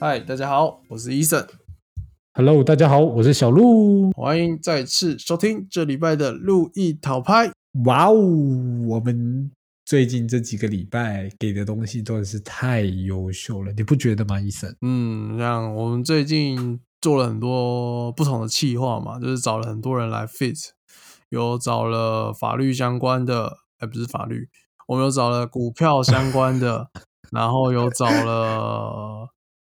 嗨，大家好，我是伊森，Hello，大家好，我是小鹿。欢迎再次收听这礼拜的路易讨拍。哇哦，我们最近这几个礼拜给的东西真的是太优秀了，你不觉得吗，医生？嗯，像我们最近做了很多不同的企划嘛，就是找了很多人来 fit，有找了法律相关的，哎，不是法律，我们有找了股票相关的，然后有找了。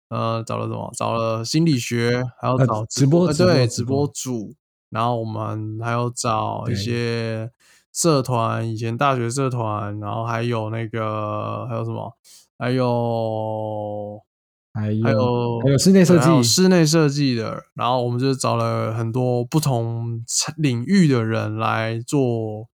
呃，找了什么？找了心理学，还有呃找直播呃对，直播直直播播主，然后我们还有找一些社团，以前大学社团，然后还有那个还有什么？还有还有还有还有室内设计，室内设计的，然后我们就找了很多不同领域的人来做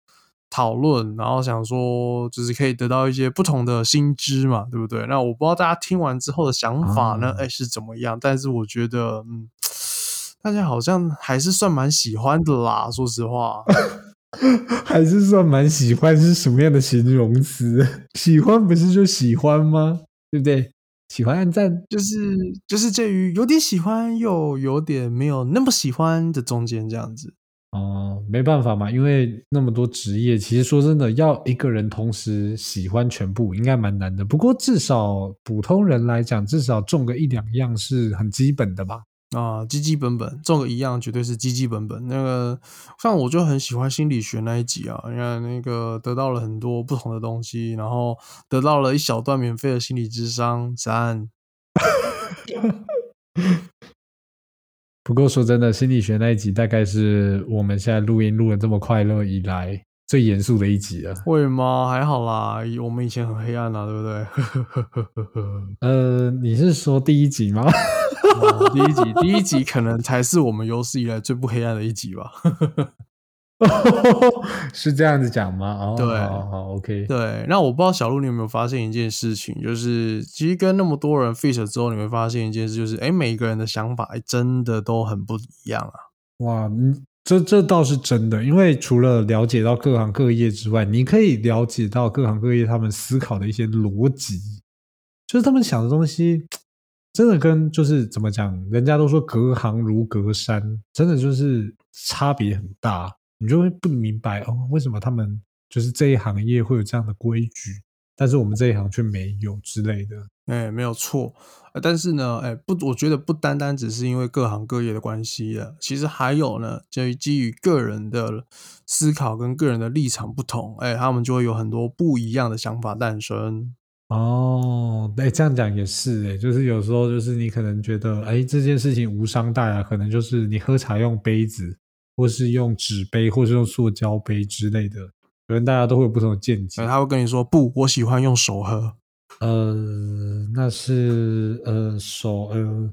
讨论，然后想说就是可以得到一些不同的新知嘛，对不对？那我不知道大家听完之后的想法呢，啊哎、是怎么样？但是我觉得，嗯，大家好像还是算蛮喜欢的啦，说实话。还是算蛮喜欢，是什么样的形容词？喜欢不是就喜欢吗？对不对？喜欢按赞，就是就是介于有点喜欢又有点没有那么喜欢的中间这样子。哦，没办法嘛，因为那么多职业，其实说真的，要一个人同时喜欢全部，应该蛮难的。不过至少普通人来讲，至少中个一两样是很基本的吧。啊，基基本本，中个一样绝对是基基本本。那个像我就很喜欢心理学那一集啊，你看那个得到了很多不同的东西，然后得到了一小段免费的心理智商，赞。不过说真的，心理学那一集大概是我们现在录音录的这么快乐以来最严肃的一集了。会吗？还好啦，我们以前很黑暗啊，对不对？呃，你是说第一集吗？哦第一集，第一集可能才是我们有史以来最不黑暗的一集吧。是这样子讲吗？哦，对好好，OK。对，那我不知道小鹿你有没有发现一件事情，就是其实跟那么多人 fit 之后，你会发现一件事，就是哎，每一个人的想法哎真的都很不一样啊。哇，嗯这这倒是真的，因为除了了解到各行各业之外，你可以了解到各行各业他们思考的一些逻辑，就是他们想的东西，真的跟就是怎么讲，人家都说隔行如隔山，真的就是差别很大，你就会不明白哦，为什么他们就是这一行业会有这样的规矩，但是我们这一行却没有之类的。哎，没有错，呃但是呢，哎，不，我觉得不单单只是因为各行各业的关系了，其实还有呢，就基于个人的思考跟个人的立场不同，哎，他们就会有很多不一样的想法诞生。哦，哎，这样讲也是哎，就是有时候就是你可能觉得，哎，这件事情无伤大雅，可能就是你喝茶用杯子，或是用纸杯，或是用塑胶杯之类的，可能大家都会有不同的见解哎，。他会跟你说不，我喜欢用手喝。呃，那是呃手呃，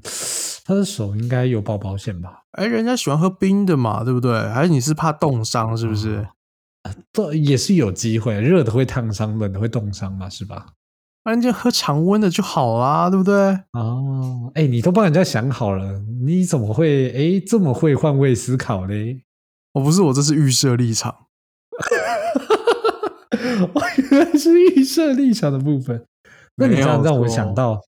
他的手应该有保保险吧？哎，人家喜欢喝冰的嘛，对不对？还是你是怕冻伤，是不是？这也是有机会，热的会烫伤，冷的会冻伤嘛，是吧？那你就喝常温的就好啦，对不对？哦，哎，你都帮人家想好了，你怎么会哎这么会换位思考嘞？我不是，我这是预设立场。我，原来是预设立场的部分。那你这样让我想到，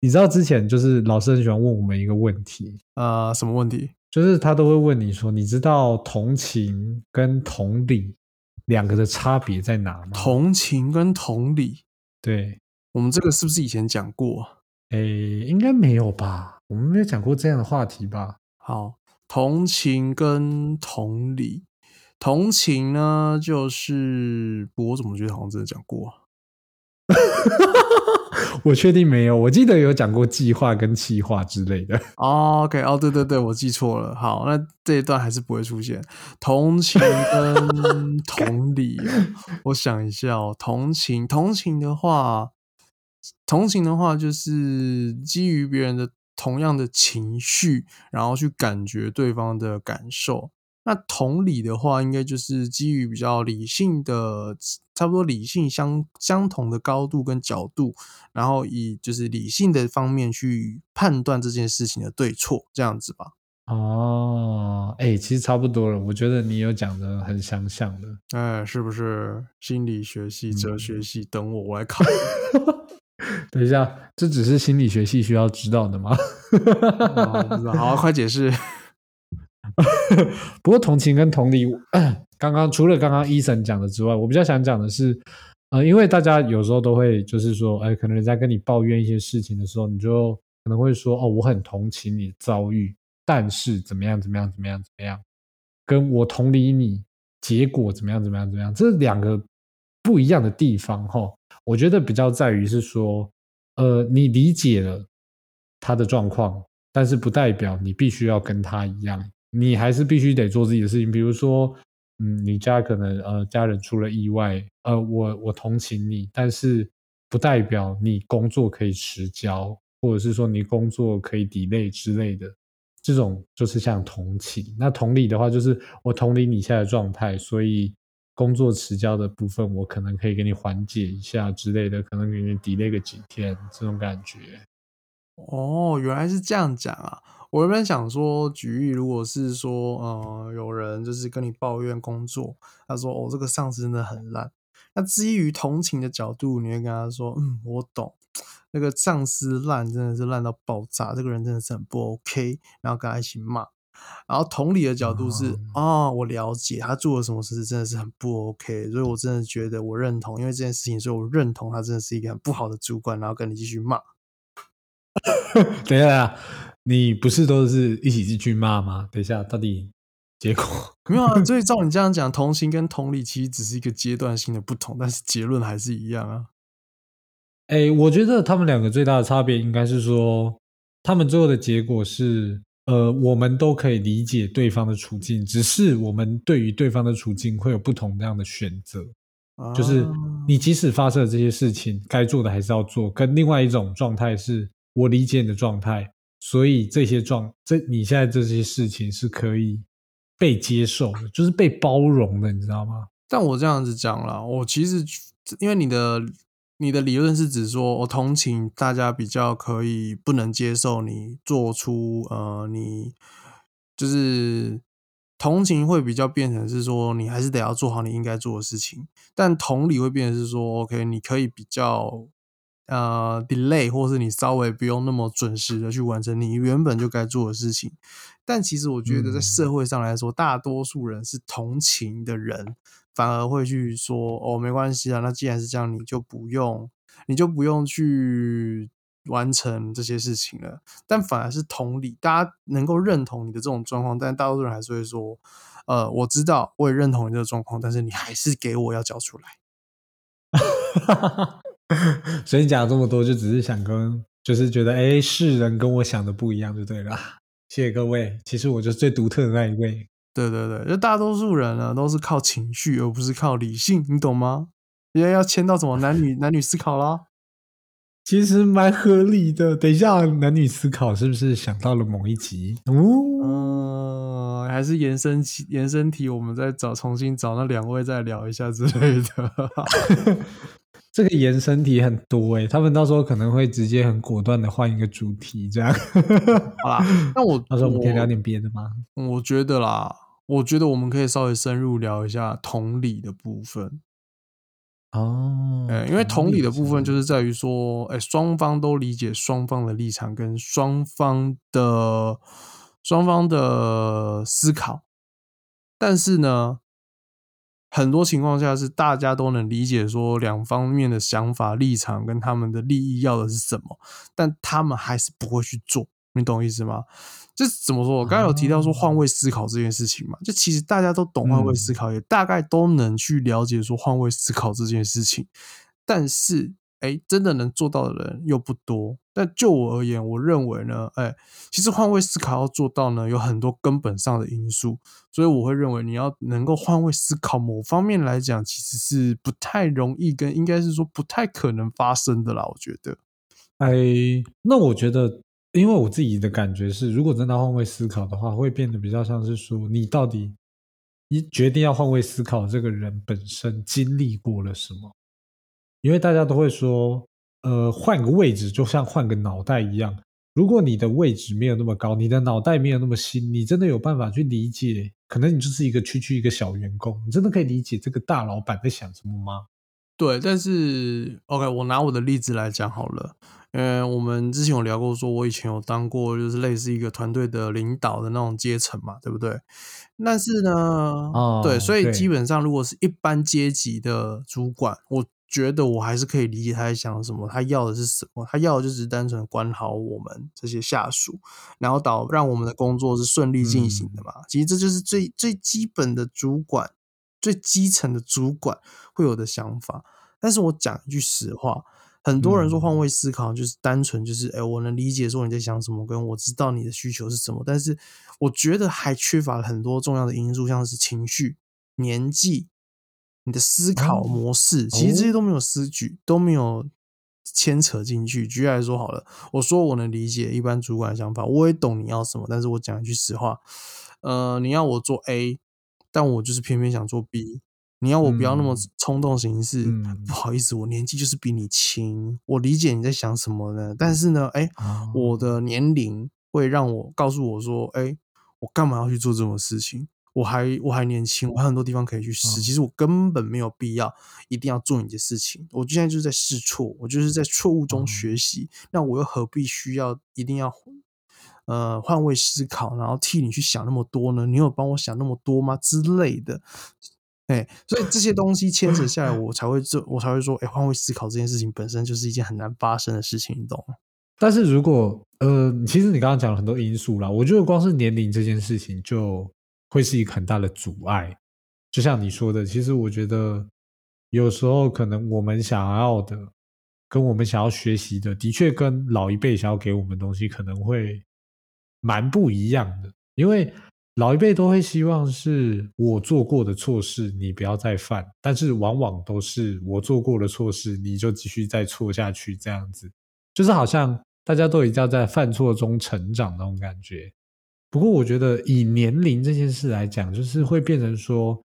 你知道之前就是老师很喜欢问我们一个问题，呃，什么问题？就是他都会问你说，你知道同情跟同理两个的差别在哪吗？同情跟同理，对，我们这个是不是以前讲过？诶，应该没有吧？我们没有讲过这样的话题吧？好，同情跟同理，同情呢，就是我怎么觉得好像真的讲过啊？我确定没有，我记得有讲过计划跟企划之类的。哦，OK，哦，对对对，我记错了。好，那这一段还是不会出现同情跟 同理哦。我想一下哦，同情，同情的话，同情的话就是基于别人的同样的情绪，然后去感觉对方的感受。那同理的话，应该就是基于比较理性的，差不多理性相相同的高度跟角度，然后以就是理性的方面去判断这件事情的对错，这样子吧。哦，哎，其实差不多了。我觉得你有讲的很相像的。哎，是不是心理学系、哲学嗯系？等我，我来考。等一下，这只是心理学系需要知道的吗？好，快解释。不过同情跟同理，刚刚除了刚刚医生讲的之外，我比较想讲的是，呃，因为大家有时候都会就是说，哎，可能人家跟你抱怨一些事情的时候，你就可能会说，哦，我很同情你的遭遇，但是怎么样怎么样怎么样怎么样，跟我同理你，结果怎么样怎么样怎么样，这两个不一样的地方哈。我觉得比较在于是说，呃，你理解了他的状况，但是不代表你必须要跟他一样。你还是必须得做自己的事情，比如说，嗯，你家可能呃家人出了意外，呃，我我同情你，但是不代表你工作可以迟交，或者是说你工作可以 delay 之类的，这种就是像同情。那同理的话，就是我同理你现在的状态，所以工作迟交的部分，我可能可以给你缓解一下之类的，可能给你 delay 个几天这种感觉。哦，原来是这样讲啊！我原本想说，举例，如果是说，呃，有人就是跟你抱怨工作，他说，哦，这个上司真的很烂。那基于同情的角度，你会跟他说，嗯，我懂，那个上司烂真的是烂到爆炸，这个人真的是很不 OK，然后跟他一起骂。然后同理的角度是，哦，我了解他做了什么事，真的是很不 OK，所以我真的觉得我认同，因为这件事情，所以我认同他真的是一个很不好的主管，然后跟你继续骂。等一下，你不是都是一起进去骂吗？等一下，到底结果 没有啊？所以照你这样讲，同情跟同理其实只是一个阶段性的不同，但是结论还是一样啊。哎，我觉得他们两个最大的差别应该是说，他们最后的结果是，呃，我们都可以理解对方的处境，只是我们对于对方的处境会有不同这样的选择。就是你即使发生了这些事情，该做的还是要做。跟另外一种状态是。我理解你的状态，所以这些状这你现在这些事情是可以被接受的，就是被包容的，你知道吗？但我这样子讲了，我其实因为你的你的理论是指说我同情大家比较可以不能接受你做出呃你就是同情会比较变成是说你还是得要做好你应该做的事情，但同理会变成是说 OK 你可以比较。呃，delay 或是你稍微不用那么准时的去完成你原本就该做的事情，但其实我觉得在社会上来说，大多数人是同情的人，反而会去说哦，没关系啊，那既然是这样，你就不用，你就不用去完成这些事情了。但反而是同理，大家能够认同你的这种状况，但大多数人还是会说，呃，我知道，我也认同你这个状况，但是你还是给我要交出来。所以你讲这么多，就只是想跟，就是觉得，哎，世人跟我想的不一样，就对了。谢谢各位，其实我就是最独特的那一位。对对对，就大多数人呢，都是靠情绪，而不是靠理性，你懂吗？因为要牵到什么男女 男女思考啦。其实蛮合理的。等一下，男女思考是不是想到了某一集？哦，还是延伸题？延伸题，我们再找重新找那两位再聊一下之类的。这个延伸题很多哎，他们到时候可能会直接很果断的换一个主题，这样。好啦，那我 到时候我们可以聊点别的吗？我觉得啦，我觉得我们可以稍微深入聊一下同理的部分。哦，哎，因为同理的部分就是在于说，哎，双方都理解双方的立场跟双方的双方的思考，但是呢。很多情况下是大家都能理解说两方面的想法立场跟他们的利益要的是什么，但他们还是不会去做，你懂意思吗？这怎么说？我刚刚有提到说换位思考这件事情嘛，就其实大家都懂换位思考，也大概都能去了解说换位思考这件事情，但是。哎，真的能做到的人又不多。但就我而言，我认为呢，哎，其实换位思考要做到呢，有很多根本上的因素。所以我会认为，你要能够换位思考，某方面来讲，其实是不太容易，跟应该是说不太可能发生的啦。我觉得，哎，那我觉得，因为我自己的感觉是，如果真的换位思考的话，会变得比较像是说，你到底你决定要换位思考，这个人本身经历过了什么？因为大家都会说，呃，换个位置就像换个脑袋一样。如果你的位置没有那么高，你的脑袋没有那么新，你真的有办法去理解？可能你就是一个区区一个小员工，你真的可以理解这个大老板在想什么吗？对，但是 OK，我拿我的例子来讲好了。嗯，我们之前有聊过，说我以前有当过，就是类似一个团队的领导的那种阶层嘛，对不对？但是呢，对，哦所以基本上如果是一般阶级的主管，我觉得我还是可以理解他在想什么，他要的是什么，他要的就只是单纯管好我们这些下属，然后导让我们的工作是顺利进行的嘛。其实这就是最最基本的主管，最基层的主管会有的想法。但是我讲一句实话，很多人说换位思考就是单纯就是，哎、我能理解说你在想什么，跟我知道你的需求是什么，但是我觉得还缺乏了很多重要的因素，像是情绪、年纪、你的思考哦模式，其实这些都没有思举，都没有牵扯进去。举例来说好了，我说我能理解一般主管的想法，我也懂你要什么，但是我讲一句实话，呃，你要我做 A，但我就是偏偏想做 B。你要我不要那么嗯冲动行事，嗯不好意思，我年纪就是比你轻，我理解你在想什么呢？但是呢，哎、哦我的年龄会让我告诉我说，哎、我干嘛要去做这种事情？我还我还年轻，我还很多地方可以去试。哦其实我根本没有必要一定要做你的事情。我现在就是在试错，我就是在错误中哦学习。那我又何必需要一定要呃换位思考，然后替你去想那么多呢？你有帮我想那么多吗？之类的。哎，所以这些东西牵扯下来，我才会这，我才会说，哎，换位思考这件事情本身就是一件很难发生的事情，你懂吗？但是如果呃，其实你刚刚讲了很多因素啦，我觉得光是年龄这件事情就会是一个很大的阻碍。就像你说的，其实我觉得有时候可能我们想要的，跟我们想要学习的，的确跟老一辈想要给我们的东西可能会蛮不一样的。因为老一辈都会希望是我做过的错事，你不要再犯，但是往往都是我做过的错事，你就继续再错下去，这样子。就是好像大家都一定要在犯错中成长那种感觉。不过我觉得以年龄这件事来讲，就是会变成说，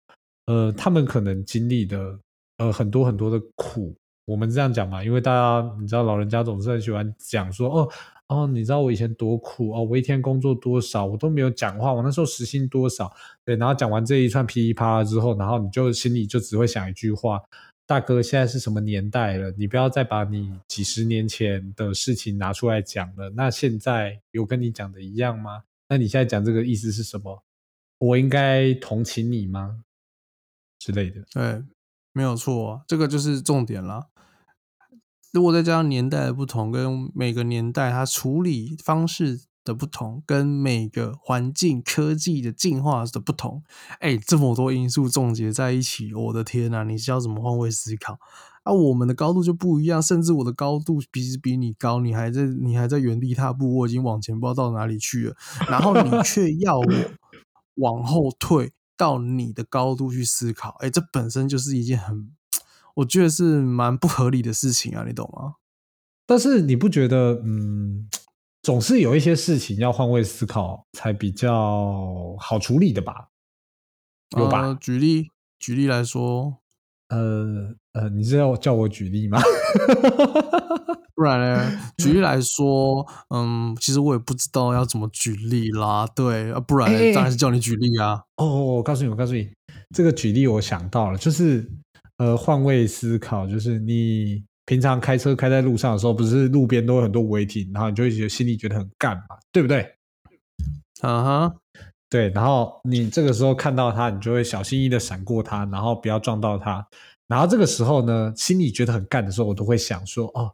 呃，他们可能经历的呃很多很多的苦。我们这样讲嘛，因为大家你知道，老人家总是很喜欢讲说，哦哦，你知道我以前多苦哦，我一天工作多少，我都没有讲话，我那时候时薪多少，对，然后讲完这一串噼里啪啦之后，然后你就心里就只会想一句话，大哥，现在是什么年代了？你不要再把你几十年前的事情拿出来讲了。那现在有跟你讲的一样吗？那你现在讲这个意思是什么？我应该同情你吗？之类的。对，没有错，这个就是重点啦。如果再加上年代的不同，跟每个年代它处理方式的不同，跟每个环境科技的进化的不同，哎，这么多因素总结在一起，我的天呐、你是要怎么换位思考？啊，我们的高度就不一样，甚至我的高度比比你高，你还在你还在原地踏步，我已经往前不知道到哪里去了，然后你 却要我往后退到你的高度去思考，哎，这本身就是一件很，我觉得是蛮不合理的事情啊，你懂吗？但是你不觉得，嗯，总是有一些事情要换位思考才比较好处理的吧？有吧？呃、举例举例来说，呃呃，你是要叫我举例吗？不然呢？举例来说，嗯，其实我也不知道要怎么举例啦。对啊，不然当然是叫你举例啊。哦，我告诉你，我告诉你，这个举例我想到了，就是呃，换位思考，就是你平常开车开在路上的时候，不是路边都有很多违停，然后你就会觉得心里觉得很干嘛，对不对？啊哈，对，然后你这个时候看到它，你就会小心翼翼的闪过它，然后不要撞到它。然后这个时候呢，心里觉得很干的时候，我都会想说，哦，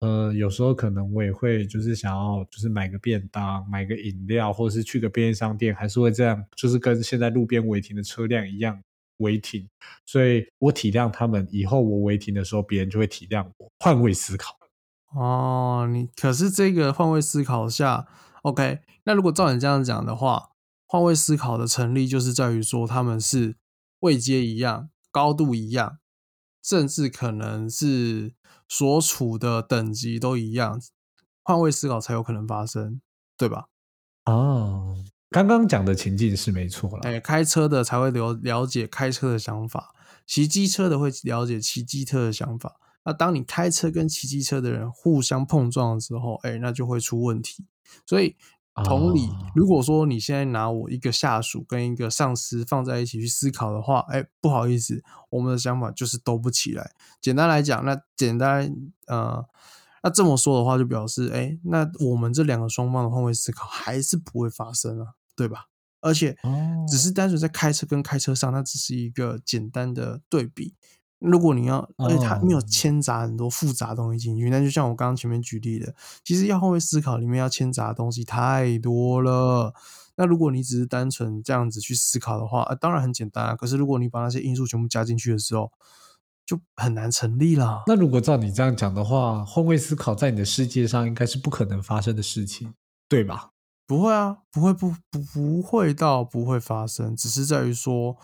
呃，有时候可能我也会就是想要就是买个便当，买个饮料，或者是去个便利商店，还是会这样，就是跟现在路边违停的车辆一样违停。所以我体谅他们，以后我违停的时候，别人就会体谅我，换位思考。哦，你可是这个换位思考下，OK，那如果照你这样讲的话，换位思考的成立就是在于说他们是位阶一样，高度一样，甚至可能是所处的等级都一样，换位思考才有可能发生，对吧？哦，刚刚讲的情境是没错了。哎，开车的才会了了解开车的想法，骑机车的会了解骑机车的想法。那当你开车跟骑机车的人互相碰撞的时候，哎，那就会出问题。所以同理啊，如果说你现在拿我一个下属跟一个上司放在一起去思考的话，哎，不好意思，我们的想法就是都不起来。简单来讲，那简单呃，那这么说的话，就表示，哎，那我们这两个双方的换位思考还是不会发生啊，对吧？而且哦只是单纯在开车跟开车上，那只是一个简单的对比。如果你要，而且它没有哦牵杂很多复杂的东西进去，那就像我刚刚前面举例的，其实要换位思考里面要牵杂的东西太多了。那如果你只是单纯这样子去思考的话，呃，当然很简单啊。可是如果你把那些因素全部加进去的时候，就很难成立了。那如果照你这样讲的话，换位思考在你的世界上应该是不可能发生的事情，对吧？不会啊，不会不不不会到不会发生，只是在于说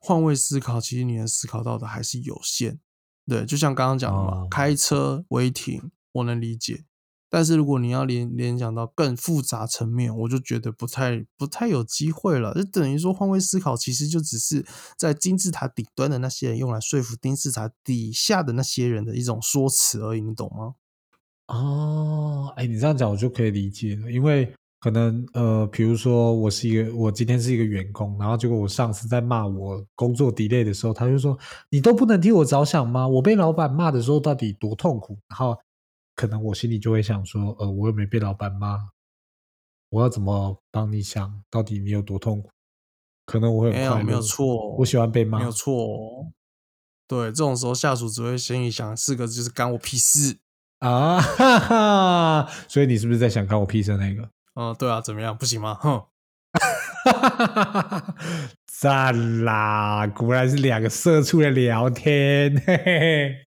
换位思考，其实你能思考到的还是有限。对，就像刚刚讲的嘛，哦开车违停我能理解，但是如果你要联联想到更复杂层面，我就觉得不太不太有机会了。就等于说换位思考其实就只是在金字塔顶端的那些人用来说服金字塔底下的那些人的一种说辞而已，你懂吗？哦，哎，你这样讲我就可以理解了，因为可能呃，比如说我是一个，我今天是一个员工，然后结果我上司在骂我工作 delay 的时候，他就说你都不能替我着想吗？我被老板骂的时候到底多痛苦？然后可能我心里就会想说，呃，我又没被老板骂，我要怎么帮你想到底你有多痛苦？可能我会没有没有错，我喜欢被骂没有，错哦。对，这种时候下属只会心里想四个字，就是干我屁事。啊，哈哈，所以你是不是在想干我屁事那个？嗯，对啊，怎么样？不行吗？哼，赞啦！果然是两个社畜的聊天，嘿嘿嘿。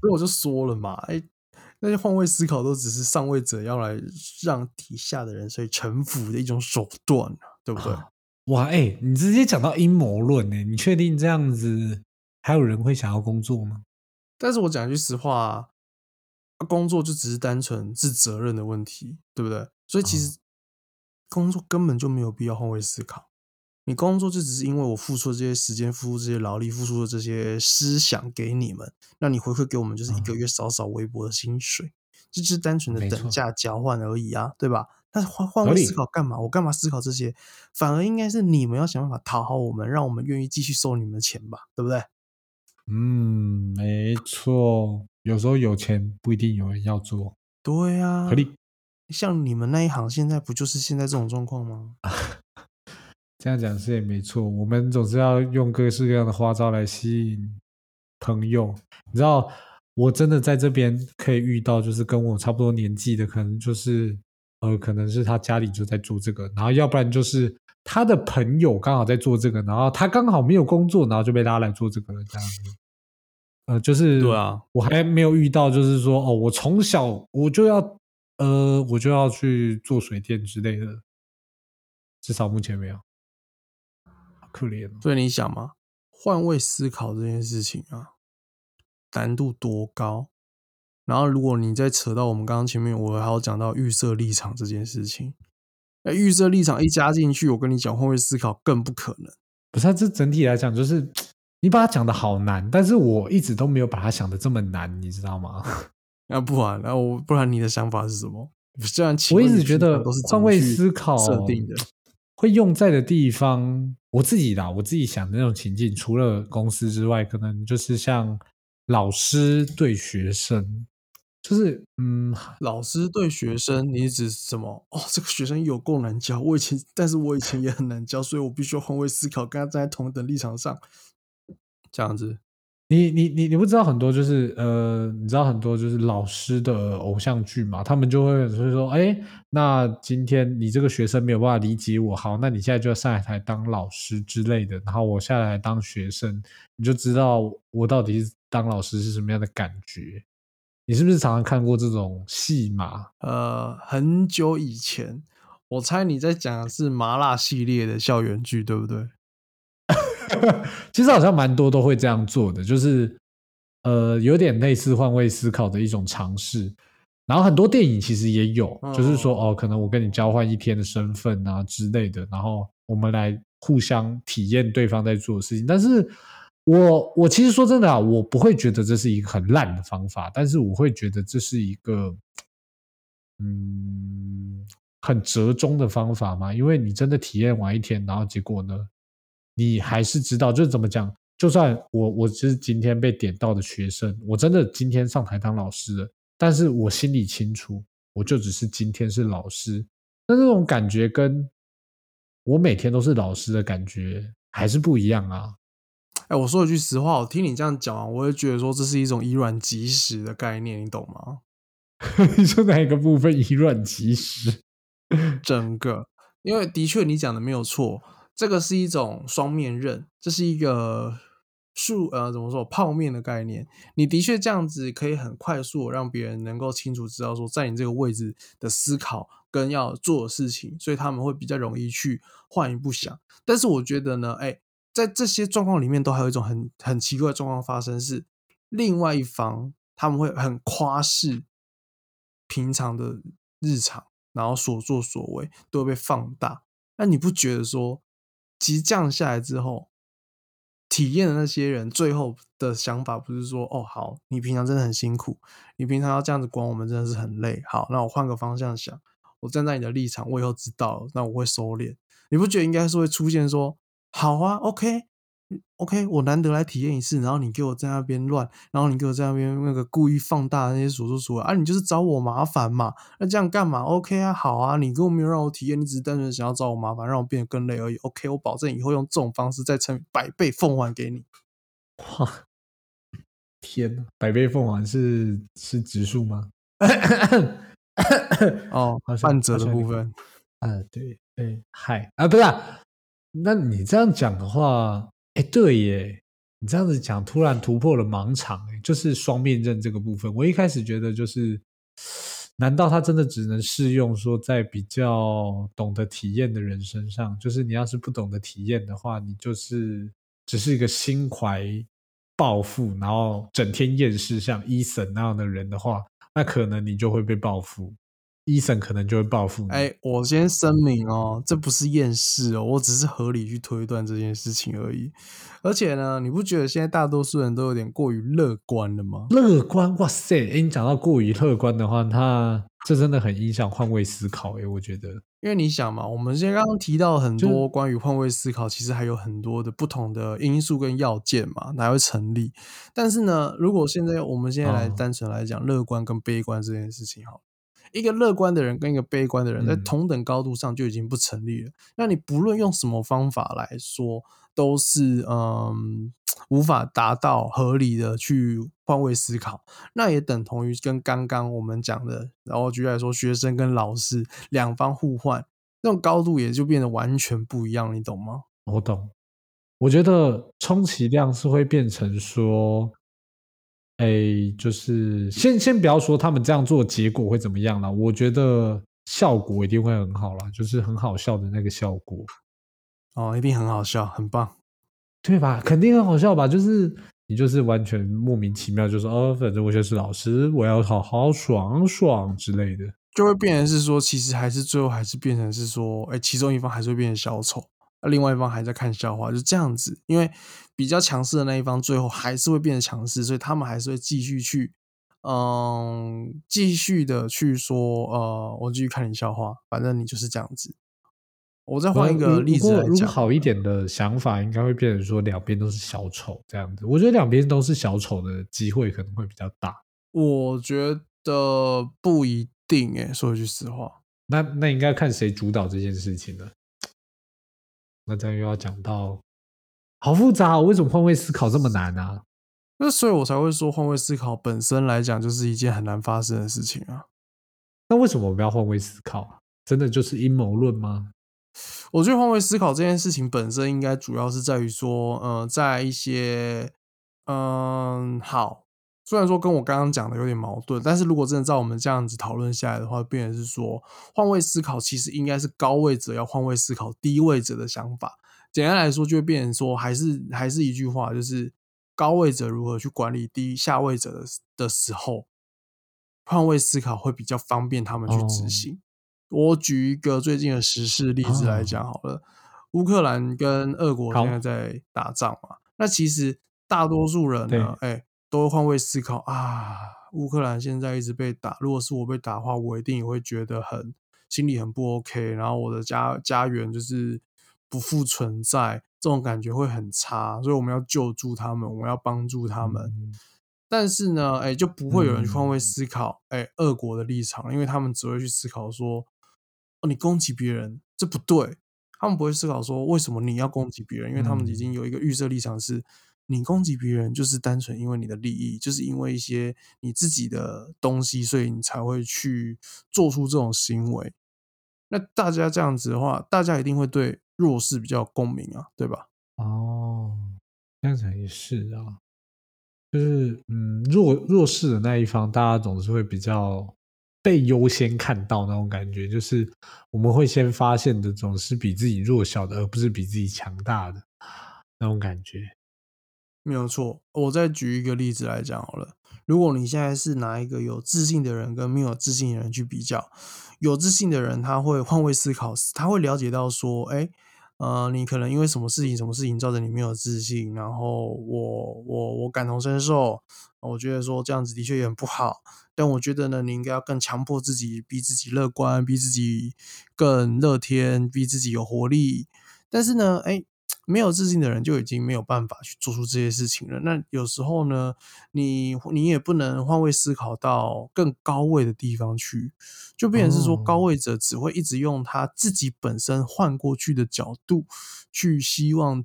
所以我就说了嘛，哎，那些换位思考都只是上位者要来让底下的人所以臣服的一种手段啊对不对？啊 哇，哎、你直接讲到阴谋论呢？你确定这样子还有人会想要工作吗？但是我讲句实话啊，工作就只是单纯是责任的问题，对不对？所以其实工作根本就没有必要换位思考。你工作就只是因为我付出了这些时间、付出这些劳力、付出的这些思想给你们，那你回馈给我们就是一个月少少微薄的薪水，这就是单纯的等价交换而已啊，对吧？但是换换位思考干嘛？我干嘛思考这些？反而应该是你们要想办法讨好我们，让我们愿意继续收你们的钱吧，对不对？嗯，没错。有时候有钱不一定有人要做，对啊，合理。像你们那一行，现在不就是现在这种状况吗？这样讲是也没错，我们总是要用各式各样的花招来吸引朋友。你知道，我真的在这边可以遇到，就是跟我差不多年纪的，可能就是呃，可能是他家里就在做这个，然后要不然就是他的朋友刚好在做这个，然后他刚好没有工作，然后就被拉来做这个了，这样子。呃，就是对啊，我还没有遇到，就是说哦，我从小我就要呃，我就要去做水电之类的，至少目前没有。好可怜哦。所以你想嘛，换位思考这件事情啊，难度多高？然后如果你再扯到我们刚刚前面，我还有讲到预设立场这件事情，那预设立场一加进去，我跟你讲，换位思考更不可能。不是、啊，这整体来讲就是 你把它讲的好难，但是我一直都没有把它想的这么难，你知道吗？那不然，那我不然你的想法是什么？虽然请我一直觉得换位思考设定的，会用在的地方，我自己啦，我自己想的那种情境，除了公司之外，可能就是像老师对学生，就是嗯，老师对学生，你指什么？哦，这个学生有够难教，我以前，但是我以前也很难教，所以我必须要换位思考，跟他站在同等立场上，这样子。你你你你不知道很多就是呃，你知道很多就是老师的偶像剧嘛，他们就会就是说，哎，那今天你这个学生没有办法理解我，好，那你现在就要上台当老师之类的，然后我下来当学生，你就知道我到底是当老师是什么样的感觉。你是不是常常看过这种戏码？呃，很久以前，我猜你在讲的是麻辣系列的校园剧，对不对？其实好像蛮多都会这样做的，就是呃，有点类似换位思考的一种尝试。然后很多电影其实也有，就是说哦，可能我跟你交换一天的身份啊之类的，然后我们来互相体验对方在做的事情。但是我我其实说真的啊，我不会觉得这是一个很烂的方法，但是我会觉得这是一个嗯很折中的方法嘛？因为你真的体验完一天，然后结果呢，你还是知道，就是怎么讲，就算我我是今天被点到的学生，我真的今天上台当老师了，但是我心里清楚，我就只是今天是老师，那这种感觉跟我每天都是老师的感觉还是不一样啊。哎，我说一句实话，我听你这样讲，我也觉得说这是一种以卵击石的概念，你懂吗？你说哪一个部分以卵击石？整个，因为的确你讲的没有错，这个是一种双面刃，这是一个数呃怎么说泡面的概念。你的确这样子可以很快速让别人能够清楚知道说，在你这个位置的思考跟要做的事情，所以他们会比较容易去换一步想。但是我觉得呢，哎，在这些状况里面，都还有一种很很奇怪的状况发生，是另外一方他们会很夸饰平常的日常。然后所作所为都会被放大，那你不觉得说，其实降下来之后，体验的那些人最后的想法不是说，哦，好，你平常真的很辛苦，你平常要这样子管我们真的是很累。好，那我换个方向想，我站在你的立场，我以后知道了，那我会收敛。你不觉得应该是会出现说，好啊，OK。OK，我难得来体验一次，然后你给我在那边乱，然后你给我在那边那个故意放大那些所作所为啊，你就是找我麻烦嘛？那这样干嘛？OK 啊，好啊，你根本没有让我体验，你只是单纯想要找我麻烦，让我变得更累而已。OK，我保证以后用这种方式再乘百倍奉还给你。哇，天呐，百倍奉还是是指数吗？哦，半折的部分。啊，对对，嗨啊，不是，那你这样讲的话。哎，对耶，你这样子讲，突然突破了盲场，就是双面刃这个部分。我一开始觉得，就是难道它真的只能适用说在比较懂得体验的人身上？就是你要是不懂得体验的话，你就是只是一个心怀抱负，然后整天厌世像伊森那样的人的话，那可能你就会被报复。伊森可能就会报复你。哎，我先声明哦，这不是厌世哦，我只是合理去推断这件事情而已。而且呢，你不觉得现在大多数人都有点过于乐观了吗？乐观，哇塞！哎，你讲到过于乐观的话，那这真的很影响换位思考。哎，我觉得，因为你想嘛，我们现在刚刚提到很多关于换位思考，其实还有很多的不同的因素跟要件嘛，才会成立。但是呢，如果现在我们现在来单纯来讲乐观跟悲观这件事情，好。一个乐观的人跟一个悲观的人在同等高度上就已经不成立了。那你不论用什么方法来说，都是嗯无法达到合理的去换位思考。那也等同于跟刚刚我们讲的，然后举例来说，学生跟老师两方互换，那种高度也就变得完全不一样。你懂吗？我懂。我觉得充其量是会变成说。哎，就是先先不要说他们这样做结果会怎么样了，我觉得效果一定会很好啦，就是很好笑的那个效果。哦，一定很好笑，很棒，对吧？肯定很好笑吧？就是你就是完全莫名其妙，就说哦，反正我就是老师，我要好好爽爽之类的，就会变成是说，其实还是最后还是变成是说，哎，其中一方还是会变成小丑。另外一方还在看笑话，就这样子，因为比较强势的那一方最后还是会变得强势，所以他们还是会继续去，嗯，继续的去说，呃，我继续看你笑话，反正你就是这样子。我再换一个例子来讲，好一点的想法应该会变成说两边都是小丑这样子。我觉得两边都是小丑的机会可能会比较大。我觉得不一定诶，说一句实话。那那应该看谁主导这件事情了。那这样又要讲到，好复杂，哦为什么换位思考这么难呢？那所以我才会说，换位思考本身来讲就是一件很难发生的事情啊。那为什么我们要换位思考？真的就是阴谋论吗？我觉得换位思考这件事情本身应该主要是在于说，呃，在一些，嗯，好。虽然说跟我刚刚讲的有点矛盾，但是如果真的照我们这样子讨论下来的话，变成是说换位思考其实应该是高位者要换位思考低位者的想法。简单来说，就会变成说还是还是一句话，就是高位者如何去管理低下位者的的时候，换位思考会比较方便他们去执行。我举一个最近的时事例子来讲好了，乌克兰跟俄国现在在打仗嘛，那其实大多数人呢，哎。都会换位思考啊！乌克兰现在一直被打，如果是我被打的话，我一定也会觉得很心里很不 OK，然后我的家家园就是不复存在，这种感觉会很差，所以我们要救助他们，我们要帮助他们。嗯但是呢，哎，就不会有人去换位嗯思考，哎，俄国的立场，因为他们只会去思考说，哦，你攻击别人，这不对。他们不会思考说，为什么你要攻击别人，因为他们已经有一个预设立场是，你攻击别人就是单纯因为你的利益，就是因为一些你自己的东西，所以你才会去做出这种行为。那大家这样子的话，大家一定会对弱势比较共鸣啊，对吧？哦，这样子也是啊，就是嗯，弱弱势的那一方，大家总是会比较被优先看到那种感觉，就是我们会先发现的总是比自己弱小的，而不是比自己强大的那种感觉。没有错，我再举一个例子来讲好了。如果你现在是拿一个有自信的人跟没有自信的人去比较，有自信的人他会换位思考，他会了解到说，哎，呃，你可能因为什么事情、什么事情造成你没有自信，然后我我我感同身受，我觉得说这样子的确也很不好，但我觉得呢，你应该要更强迫自己，逼自己乐观，逼自己更乐天，逼自己有活力。但是呢，哎，没有自信的人就已经没有办法去做出这些事情了。那有时候呢，你你也不能换位思考到更高位的地方去，就变成是说，高哦。位者只会一直用他自己本身换过去的角度去希望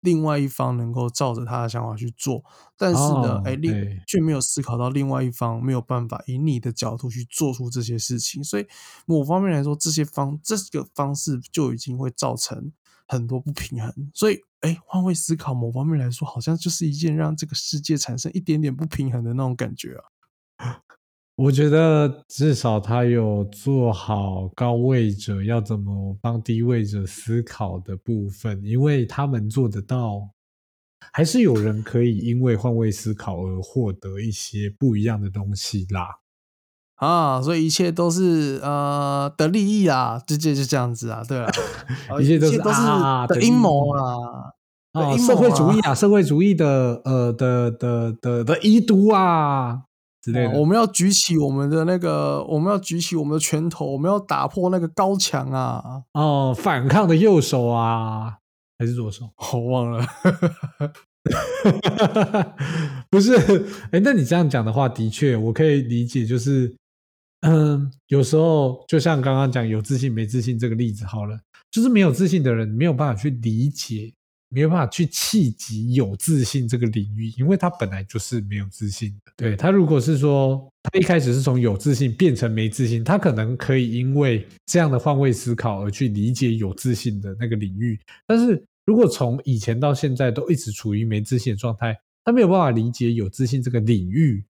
另外一方能够照着他的想法去做，但是呢，哦哎、另对。却没有思考到另外一方没有办法以你的角度去做出这些事情，所以某方面来说，这些方这个方式就已经会造成很多不平衡。所以，哎，换位思考，某方面来说，好像就是一件让这个世界产生一点点不平衡的那种感觉啊。我觉得至少他有做好高位者要怎么帮低位者思考的部分，因为他们做得到。还是有人可以因为换位思考而获得一些不一样的东西啦。啊，所以一切都是呃的利益啊，就就就这样子啊，对啊，呃一切都是都是啊的阴谋啊，的哦，阴谋社会主义啊啊，社会主义的呃的的的的遗毒啊之类的。哦我们要举起我们的那个，我们要举起我们的拳头，我们要打破那个高墙啊！哦，反抗的右手啊，还是左手？我忘了 不是，哎，那你这样讲的话，的确我可以理解，就是，嗯，有时候就像刚刚讲有自信没自信这个例子好了，就是没有自信的人没有办法去理解，没有办法去企及有自信这个领域，因为他本来就是没有自信的。对他如果是说他一开始是从有自信变成没自信，他可能可以因为这样的换位思考而去理解有自信的那个领域，但是如果从以前到现在都一直处于没自信的状态，他没有办法理解有自信这个领域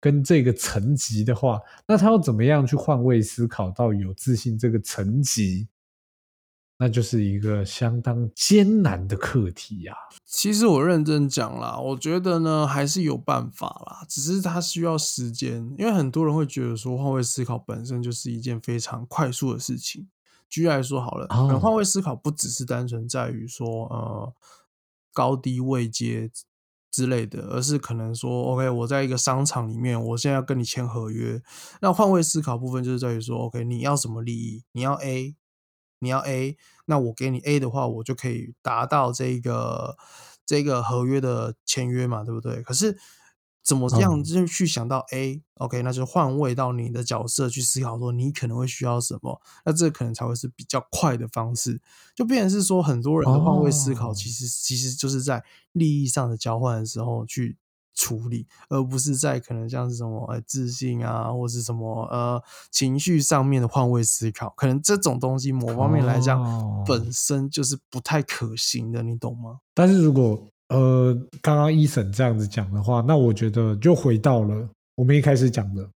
跟这个层级的话，那他要怎么样去换位思考到有自信这个层级？那就是一个相当艰难的课题呀、其实我认真讲啦，我觉得呢还是有办法啦，只是它需要时间，因为很多人会觉得说换位思考本身就是一件非常快速的事情。举例来说好了，可能哦换位思考不只是单纯在于说呃高低位阶之类的，而是可能说 OK，我在一个商场里面，我现在要跟你签合约，那换位思考部分就是在于说 OK，你要什么利益？你要 A，你要 A，那我给你 A 的话，我就可以达到这个这个合约的签约嘛，对不对？可是怎么样嗯就去想到 A，OK，、那就换位到你的角色去思考，说你可能会需要什么，那这可能才会是比较快的方式。就变成是说，很多人的换位思考，哦其实、其实就是在利益上的交换的时候去处理，而不是在可能像是什么呃自信啊，或是什么呃情绪上面的换位思考，可能这种东西某方面来讲，哦本身就是不太可行的，你懂吗？但是如果呃刚刚一审这样子讲的话，那我觉得就回到了我们一开始讲的，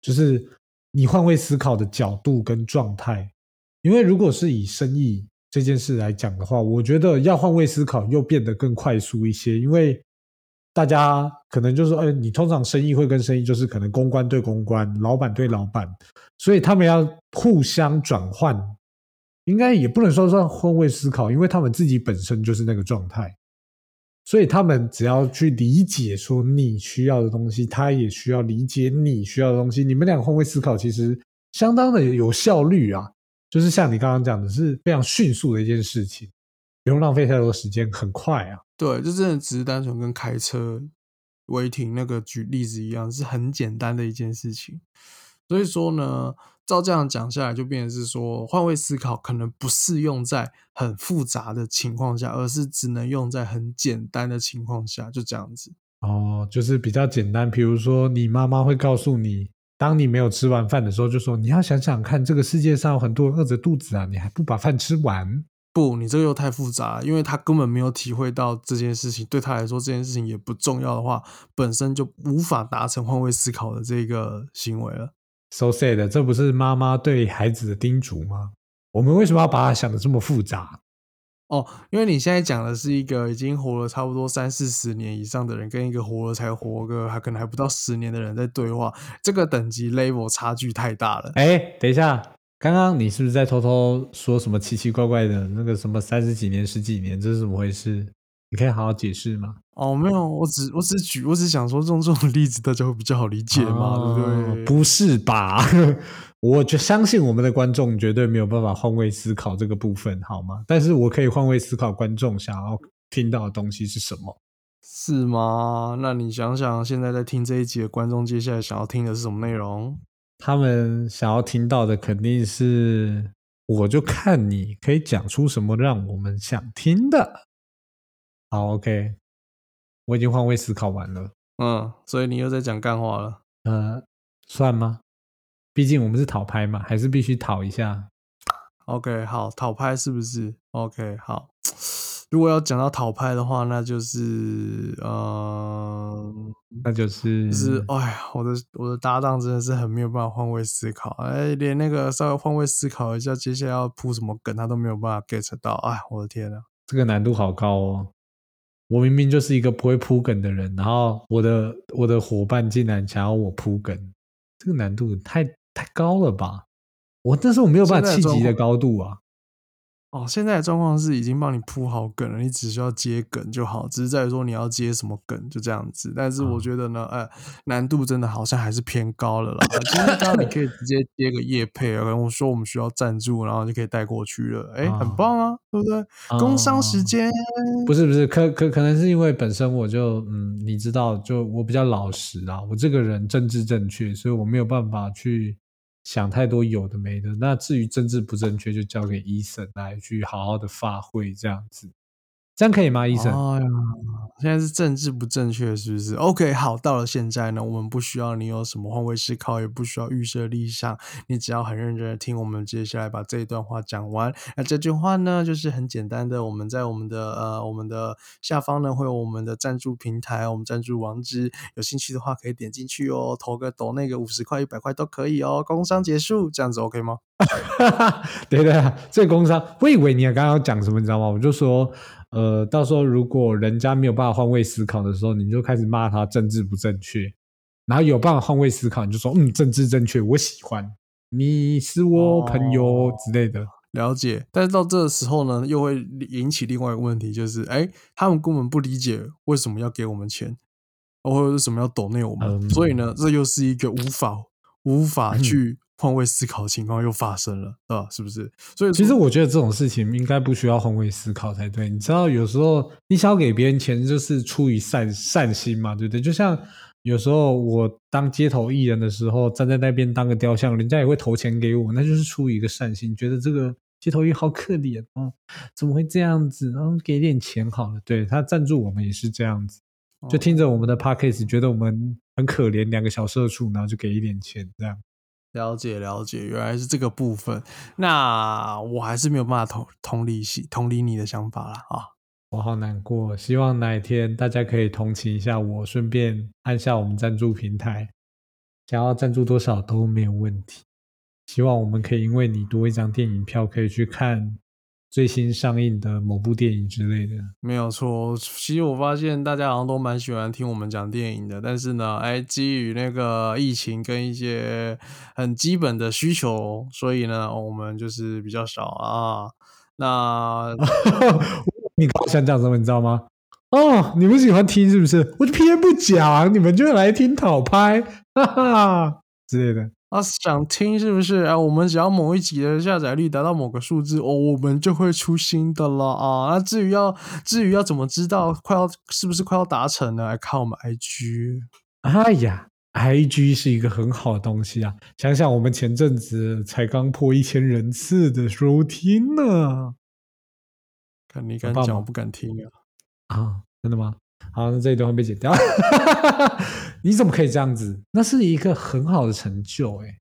就是你换位思考的角度跟状态。因为如果是以生意这件事来讲的话，我觉得要换位思考又变得更快速一些，因为大家可能就是说，哎，你通常生意会跟生意就是可能公关对公关，老板对老板，所以他们要互相转换，应该也不能说算换位思考，因为他们自己本身就是那个状态。所以他们只要去理解说你需要的东西，他也需要理解你需要的东西。你们俩换位思考，其实相当的有效率啊，就是像你刚刚讲的，是非常迅速的一件事情，不用浪费太多时间，很快啊。对，就真的只是单纯跟开车违停那个举例子一样，是很简单的一件事情。所以说呢，照这样讲下来，就变成是说换位思考可能不适用在很复杂的情况下，而是只能用在很简单的情况下，就这样子。哦，就是比较简单，比如说你妈妈会告诉你，当你没有吃完饭的时候，就说你要想想看，这个世界上有很多人饿着肚子啊，你还不把饭吃完？不，你这个又太复杂了，因为他根本没有体会到这件事情，对他来说这件事情也不重要的话，本身就无法达成换位思考的这个行为了。So sad，这不是妈妈对孩子的叮嘱吗？我们为什么要把它想的这么复杂？哦，因为你现在讲的是一个已经活了差不多三四十年以上的人，跟一个活了才活个还可能还不到十年的人在对话，这个等级 level 差距太大了。哎，等一下，刚刚你是不是在偷偷说什么奇奇怪怪的那个什么三十几年、十几年，这是怎么回事？你可以好好解释吗？哦，没有，我只我只举，我只想说用这种例子，大家会比较好理解嘛，对不对？哦不是吧？我就相信我们的观众绝对没有办法换位思考这个部分，好吗？但是我可以换位思考观众想要听到的东西是什么。是吗？那你想想，现在在听这一集的观众，接下来想要听的是什么内容？他们想要听到的肯定是，我就看你可以讲出什么让我们想听的。好，OK，我已经换位思考完了。嗯，所以你又在讲干话了。呃，算吗？毕竟我们是讨拍嘛，还是必须讨一下。OK，好，讨拍是不是？OK，好。如果要讲到讨拍的话，那就是，呃，那就是就是，哎呀，我的我的搭档真的是很没有办法换位思考，哎，连那个稍微换位思考一下，接下来要铺什么梗，他都没有办法 get 到，哎，我的天呐！这个难度好高哦。我明明就是一个不会铺梗的人，然后我的我的伙伴竟然想要我铺梗，这个难度太太高了吧？我但是我没有办法企及的高度啊。哦，现在的状况是已经帮你铺好梗了，你只需要接梗就好，只是在于说你要接什么梗，就这样子。但是我嗯觉得呢，哎，难度真的好像还是偏高了啦。其实刚刚你可以直接接个叶配啊，跟我说我们需要赞助，然后就可以带过去了，哎，很啊棒啊，对不对？工商时哦间，不是不是，可可可能是因为本身我就嗯，你知道，就我比较老实啊，我这个人政治正确，所以我没有办法去想太多有的没的。那至于政治不正确，就交给医生来去好好的发挥，这样子，这样可以吗？医生？现在是政治不正确，是不是？OK，好，到了现在呢，我们不需要你有什么换位思考，也不需要预设立场，你只要很认真的听我们接下来把这一段话讲完。那这句话呢，就是很简单的，我们在我们的呃我们的下方呢会有我们的赞助平台，我们赞助网址，有兴趣的话可以点进去哦，投个抖那个五十块、一百块都可以哦。工商结束，这样子 OK 吗？对对啊，这个工商，我以为你刚刚讲什么，你知道吗？我就说，呃，到时候如果人家没有办法换位思考的时候，你就开始骂他政治不正确，然后有办法换位思考，你就说，嗯，政治正确，我喜欢，你是我朋友哦之类的。了解，但是到这个时候呢，又会引起另外一个问题，就是，哎，他们根本不理解为什么要给我们钱，或者是什么要抖内我们，嗯所以呢，这又是一个无法无法嗯。去换位思考的情况又发生了，对吧？是不是？所以其实我觉得这种事情应该不需要换位思考才对。你知道，有时候你想要给别人钱，就是出于善善心嘛，对不对？就像有时候我当街头艺人的时候，站在那边当个雕像，人家也会投钱给我，那就是出于一个善心，觉得这个街头艺好可怜哦，怎么会这样子？然后给点钱好了。对他赞助我们也是这样子，就听着我们的 podcast，觉得我们很可怜，两个小社畜，然后就给一点钱这样。了解了解，原来是这个部分，那我还是没有办法同同理心同理你的想法啦啊。我好难过，希望哪一天大家可以同情一下我，顺便按下我们赞助平台，想要赞助多少都没有问题。希望我们可以因为你多一张电影票，可以去看最新上映的某部电影之类的。没有错，其实我发现大家好像都蛮喜欢听我们讲电影的，但是呢，哎，基于那个疫情跟一些很基本的需求，所以呢，我们就是比较少啊。那 你刚刚想讲什么，你知道吗？哦，你们喜欢听是不是？我就偏不讲，你们就来听讨拍，哈哈之类的。啊，想听是不是？啊，我们只要某一集的下载率达到某个数字，哦，我们就会出新的了啊。那至于要至于要怎么知道快要是不是快要达成呢，来看我们 IG。哎呀，IG 是一个很好的东西啊！想想我们前阵子才刚破一千人次的收听呢。看你敢讲，我不敢听啊！啊，真的吗？好，那这一段会被剪掉。你怎么可以这样子？那是一个很好的成就，哎，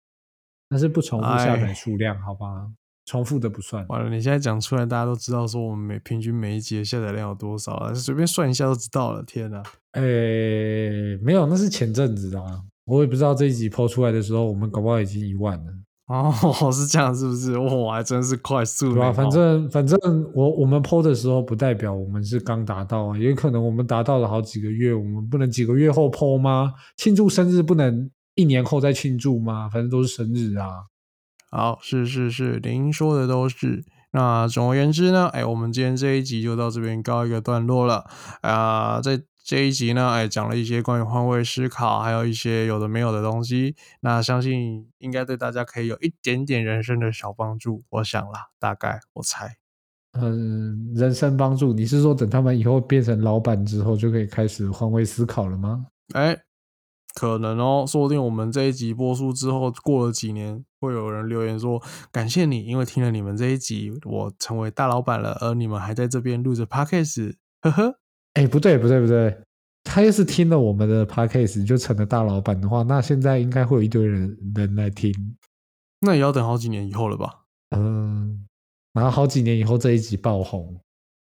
那是不重复下载数量，好吧？重复的不算。完了，你现在讲出来，大家都知道说我们每平均每一集的下载量有多少了，随便算一下都知道了。天哪！哎，没有，那是前阵子的啊，我也不知道这一集抛出来的时候，我们搞不好已经一万了。哦，是这样，是不是？哇，还真是快速。对啊，反正反正我我们 PO 的时候，不代表我们是刚达到啊，也可能我们达到了好几个月，我们不能几个月后 PO 吗？庆祝生日不能一年后再庆祝吗？反正都是生日啊。好，是是是，您说的都是。那总而言之呢，哎，我们今天这一集就到这边告一个段落了啊，在。这一集呢，哎，讲了一些关于换位思考，还有一些有的没有的东西。那相信应该对大家可以有一点点人生的小帮助。我想啦，大概我猜，嗯，人生帮助，你是说等他们以后变成老板之后，就可以开始换位思考了吗？哎，可能哦，说不定我们这一集播出之后，过了几年，会有人留言说感谢你，因为听了你们这一集，我成为大老板了，而你们还在这边录着 podcast，呵呵。哎，不对，不对，不对，他要是听了我们的 podcast 就成了大老板的话，那现在应该会有一堆人人来听，那也要等好几年以后了吧？嗯，然后好几年以后这一集爆红，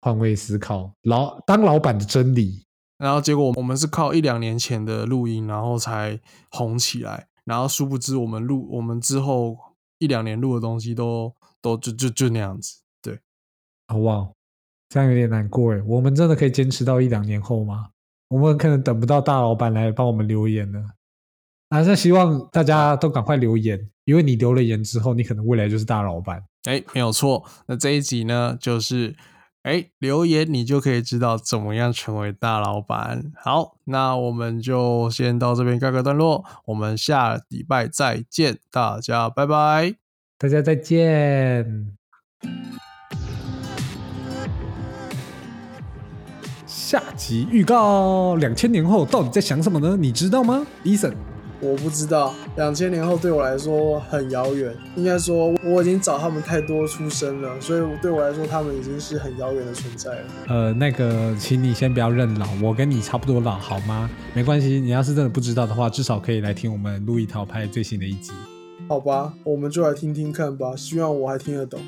换位思考，老当老板的真理，然后结果我们是靠一两年前的录音，然后才红起来，然后殊不知我们录我们之后一两年录的东西都都就就就那样子，对，好不好？这样有点难过哎，我们真的可以坚持到一两年后吗？我们可能等不到大老板来帮我们留言了。还是希望大家都赶快留言，因为你留了言之后，你可能未来就是大老板。哎，没有错。那这一集呢，就是哎留言，你就可以知道怎么样成为大老板。好，那我们就先到这边告个段落，我们下礼拜再见，大家拜拜，大家再见。下集预告：两千年后到底在想什么呢？你知道吗，Eason？我不知道。两千年后对我来说很遥远，应该说我已经找他们太多出生了，所以对我来说他们已经是很遥远的存在了。呃，那个，请你先不要认老，我跟你差不多老，好吗？没关系，你要是真的不知道的话，至少可以来听我们路易桃拍最新的一集。好吧，我们就来听听看吧，希望我还听得懂。